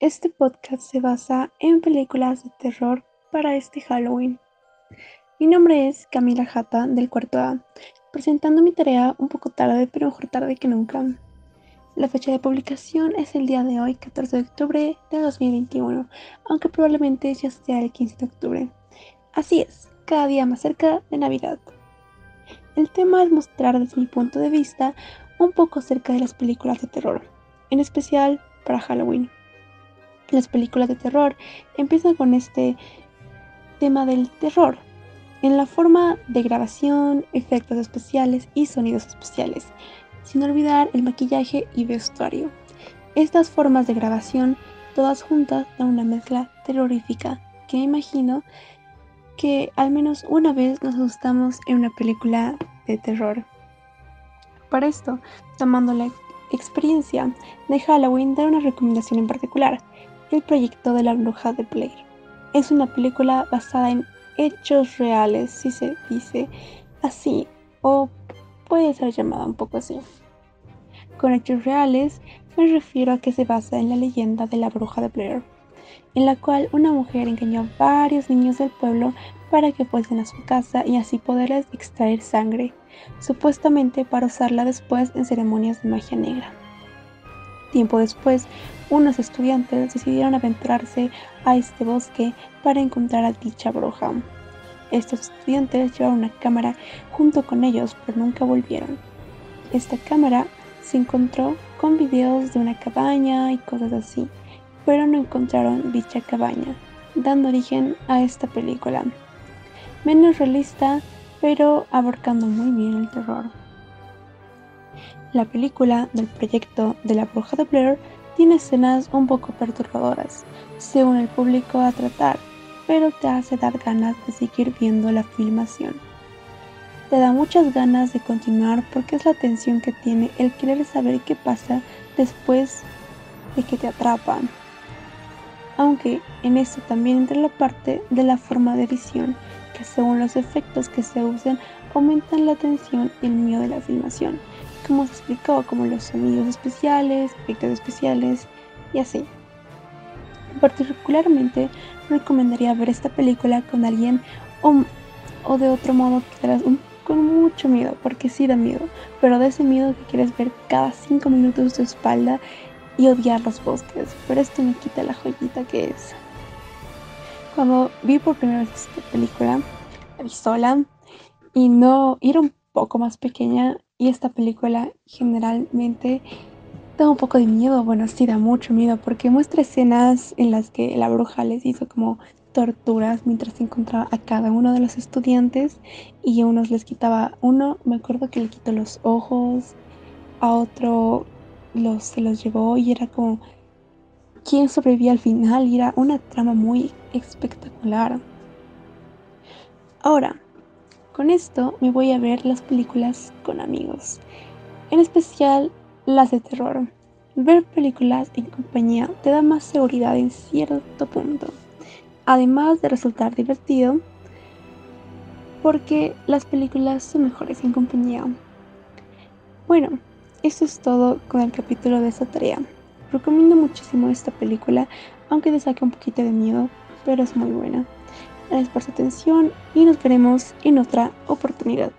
Este podcast se basa en películas de terror para este Halloween. Mi nombre es Camila Jata del cuarto A, presentando mi tarea un poco tarde, pero mejor tarde que nunca. La fecha de publicación es el día de hoy, 14 de octubre de 2021, aunque probablemente ya sea el 15 de octubre. Así es, cada día más cerca de Navidad. El tema es mostrar desde mi punto de vista un poco acerca de las películas de terror, en especial para Halloween. Las películas de terror empiezan con este tema del terror, en la forma de grabación, efectos especiales y sonidos especiales, sin olvidar el maquillaje y vestuario. Estas formas de grabación, todas juntas, dan una mezcla terrorífica que imagino que al menos una vez nos asustamos en una película de terror. Para esto, tomando la experiencia de Halloween, dar una recomendación en particular, el proyecto de la bruja de Blair. Es una película basada en hechos reales, si se dice así, o puede ser llamada un poco así. Con hechos reales me refiero a que se basa en la leyenda de la bruja de Blair, en la cual una mujer engañó a varios niños del pueblo para que fuesen a su casa y así poderles extraer sangre, supuestamente para usarla después en ceremonias de magia negra. Tiempo después, unos estudiantes decidieron aventurarse a este bosque para encontrar a dicha bruja. Estos estudiantes llevaron una cámara junto con ellos, pero nunca volvieron. Esta cámara se encontró con videos de una cabaña y cosas así, pero no encontraron dicha cabaña, dando origen a esta película. Menos realista, pero abarcando muy bien el terror. La película del proyecto de la bruja de Blair tiene escenas un poco perturbadoras, según el público a tratar, pero te hace dar ganas de seguir viendo la filmación. Te da muchas ganas de continuar porque es la tensión que tiene el querer saber qué pasa después de que te atrapan. Aunque en esto también entra la parte de la forma de visión, que según los efectos que se usen aumentan la tensión y el miedo de la filmación como se explicó, como los sonidos especiales, efectos especiales y así. Particularmente recomendaría ver esta película con alguien o, de otro modo que con mucho miedo, porque sí da miedo, pero de ese miedo que quieres ver cada 5 minutos tu espalda y odiar los bosques, pero esto me quita la joyita que es. Cuando vi por primera vez esta película, la vi sola y no, era un poco más pequeña y esta película generalmente da un poco de miedo, bueno, sí da mucho miedo porque muestra escenas en las que la bruja les hizo como torturas mientras encontraba a cada uno de los estudiantes y a unos les quitaba uno, me acuerdo que le quitó los ojos, a otro los, se los llevó y era como quién sobrevivía al final y era una trama muy espectacular. Ahora, con esto me voy a ver las películas con amigos, en especial las de terror. Ver películas en compañía te da más seguridad en cierto punto, además de resultar divertido, porque las películas son mejores en compañía. Bueno, eso es todo con el capítulo de esta tarea. Recomiendo muchísimo esta película, aunque te saque un poquito de miedo, pero es muy buena. Gracias por su atención y nos veremos en otra oportunidad.